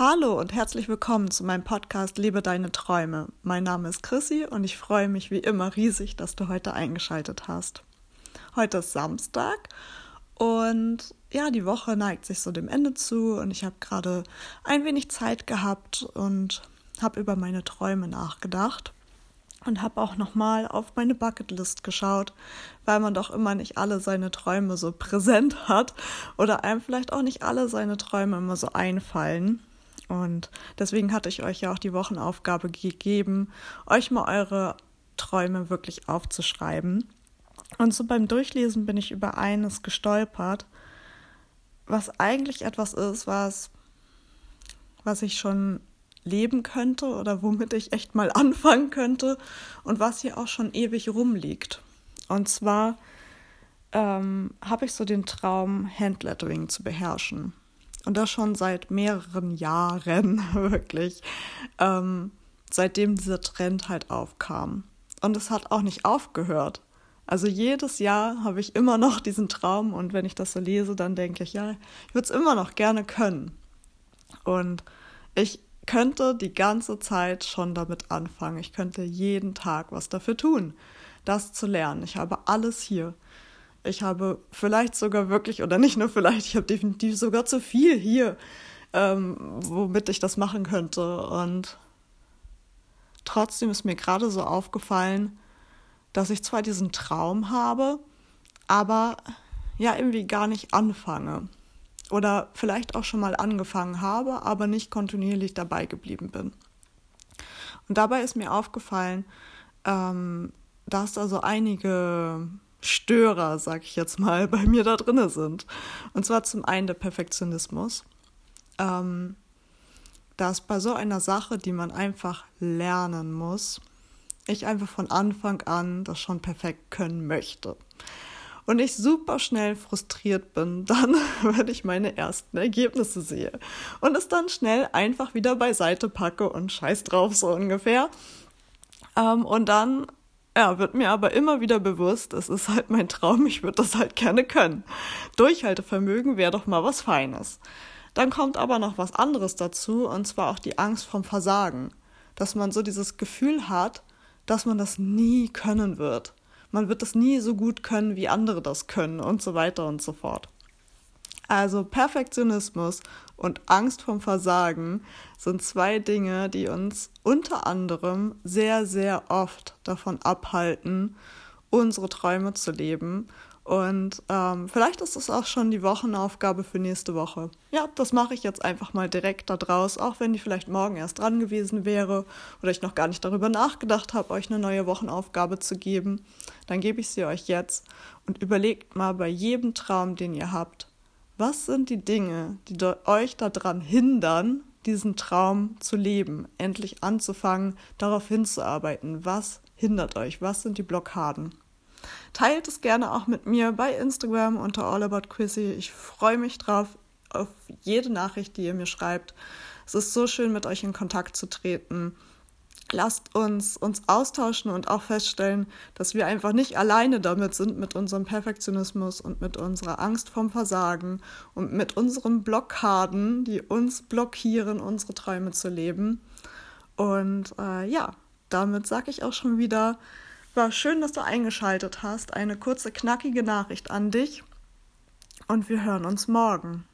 Hallo und herzlich willkommen zu meinem Podcast Lebe deine Träume. Mein Name ist Chrissy und ich freue mich wie immer riesig, dass du heute eingeschaltet hast. Heute ist Samstag und ja, die Woche neigt sich so dem Ende zu und ich habe gerade ein wenig Zeit gehabt und habe über meine Träume nachgedacht und habe auch nochmal auf meine Bucketlist geschaut, weil man doch immer nicht alle seine Träume so präsent hat oder einem vielleicht auch nicht alle seine Träume immer so einfallen. Und deswegen hatte ich euch ja auch die Wochenaufgabe gegeben, euch mal eure Träume wirklich aufzuschreiben. Und so beim Durchlesen bin ich über eines gestolpert, was eigentlich etwas ist, was, was ich schon leben könnte oder womit ich echt mal anfangen könnte und was hier auch schon ewig rumliegt. Und zwar ähm, habe ich so den Traum, Handlettering zu beherrschen. Und das schon seit mehreren Jahren, wirklich. Ähm, seitdem dieser Trend halt aufkam. Und es hat auch nicht aufgehört. Also jedes Jahr habe ich immer noch diesen Traum und wenn ich das so lese, dann denke ich, ja, ich würde es immer noch gerne können. Und ich könnte die ganze Zeit schon damit anfangen. Ich könnte jeden Tag was dafür tun, das zu lernen. Ich habe alles hier. Ich habe vielleicht sogar wirklich, oder nicht nur vielleicht, ich habe definitiv sogar zu viel hier, ähm, womit ich das machen könnte. Und trotzdem ist mir gerade so aufgefallen, dass ich zwar diesen Traum habe, aber ja irgendwie gar nicht anfange. Oder vielleicht auch schon mal angefangen habe, aber nicht kontinuierlich dabei geblieben bin. Und dabei ist mir aufgefallen, ähm, dass da so einige Störer, sag ich jetzt mal, bei mir da drinne sind. Und zwar zum einen der Perfektionismus. Ähm, dass bei so einer Sache, die man einfach lernen muss, ich einfach von Anfang an das schon perfekt können möchte. Und ich super schnell frustriert bin, dann, wenn ich meine ersten Ergebnisse sehe. Und es dann schnell einfach wieder beiseite packe und scheiß drauf, so ungefähr. Ähm, und dann ja, wird mir aber immer wieder bewusst, es ist halt mein Traum, ich würde das halt gerne können. Durchhaltevermögen wäre doch mal was Feines. Dann kommt aber noch was anderes dazu, und zwar auch die Angst vom Versagen. Dass man so dieses Gefühl hat, dass man das nie können wird. Man wird das nie so gut können, wie andere das können und so weiter und so fort. Also Perfektionismus und Angst vom Versagen sind zwei Dinge, die uns unter anderem sehr, sehr oft davon abhalten, unsere Träume zu leben. Und ähm, vielleicht ist das auch schon die Wochenaufgabe für nächste Woche. Ja, das mache ich jetzt einfach mal direkt da draus, auch wenn die vielleicht morgen erst dran gewesen wäre oder ich noch gar nicht darüber nachgedacht habe, euch eine neue Wochenaufgabe zu geben. Dann gebe ich sie euch jetzt und überlegt mal bei jedem Traum, den ihr habt, was sind die Dinge, die euch daran hindern, diesen Traum zu leben, endlich anzufangen, darauf hinzuarbeiten? Was hindert euch? Was sind die Blockaden? Teilt es gerne auch mit mir bei Instagram unter allaboutquizzy. Ich freue mich drauf, auf jede Nachricht, die ihr mir schreibt. Es ist so schön, mit euch in Kontakt zu treten lasst uns uns austauschen und auch feststellen, dass wir einfach nicht alleine damit sind mit unserem Perfektionismus und mit unserer Angst vom Versagen und mit unseren Blockaden, die uns blockieren, unsere Träume zu leben. Und äh, ja, damit sage ich auch schon wieder, war schön, dass du eingeschaltet hast. Eine kurze, knackige Nachricht an dich. Und wir hören uns morgen.